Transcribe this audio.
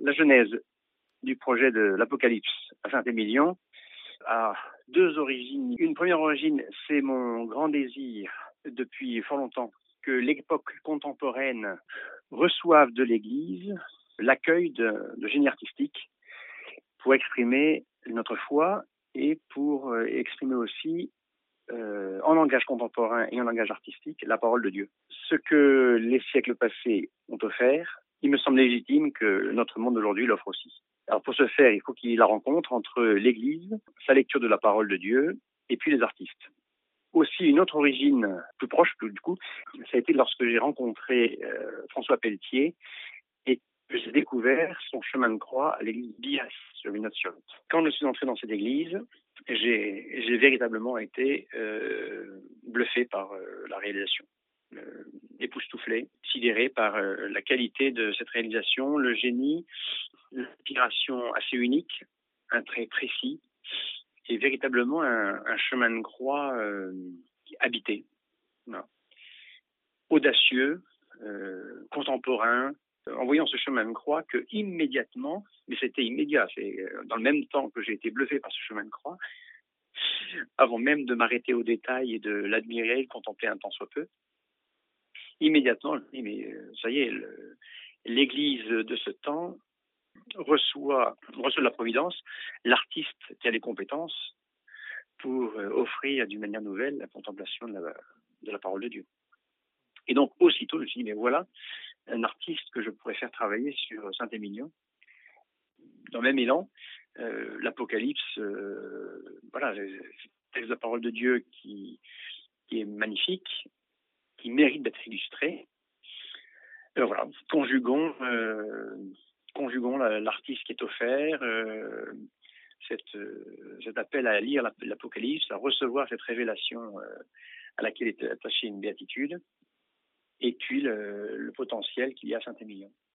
la genèse du projet de l'Apocalypse à Saint-Émilion a deux origines. Une première origine, c'est mon grand désir depuis fort longtemps que l'époque contemporaine reçoive de l'Église l'accueil de, de génie artistique pour exprimer notre foi et pour euh, exprimer aussi euh, en langage contemporain et en langage artistique la parole de Dieu. Ce que les siècles passés ont offert, il me semble légitime que notre monde d'aujourd'hui l'offre aussi. Alors pour ce faire, il faut qu'il y ait la rencontre entre l'Église, sa lecture de la parole de Dieu, et puis les artistes. Aussi une autre origine plus proche, du coup, ça a été lorsque j'ai rencontré euh, François Pelletier et j'ai découvert son chemin de croix à l'église Bias sur Vinatiolot. Quand je suis entré dans cette église, j'ai véritablement été euh, bluffé par euh, la réalisation, euh, époustouflé, sidéré par euh, la qualité de cette réalisation, le génie, l'inspiration assez unique, un trait précis, et véritablement un, chemin de croix euh, habité, audacieux, euh, contemporain, en voyant ce chemin de croix que immédiatement, mais c'était immédiat, c'est dans le même temps que j'ai été bluffé par ce chemin de croix, avant même de m'arrêter au détail et de l'admirer, de contempler un temps soit peu, immédiatement, je dis, mais euh, ça y est, l'Église de ce temps reçoit, reçoit de la Providence l'artiste qui a les compétences pour euh, offrir d'une manière nouvelle la contemplation de la, de la parole de Dieu. Et donc, aussitôt, je me suis dit, mais voilà, un artiste que je pourrais faire travailler sur Saint-Émilion. Dans le même élan, euh, l'Apocalypse, voilà, c'est la parole de Dieu qui, qui est magnifique, qui mérite d'être illustré. Euh, voilà, conjuguons, euh, l'artiste qui est offert, euh, cette, cet appel à lire l'Apocalypse, à recevoir cette révélation à laquelle est attachée une béatitude, et puis le, le potentiel qu'il y a à Saint-Émilion.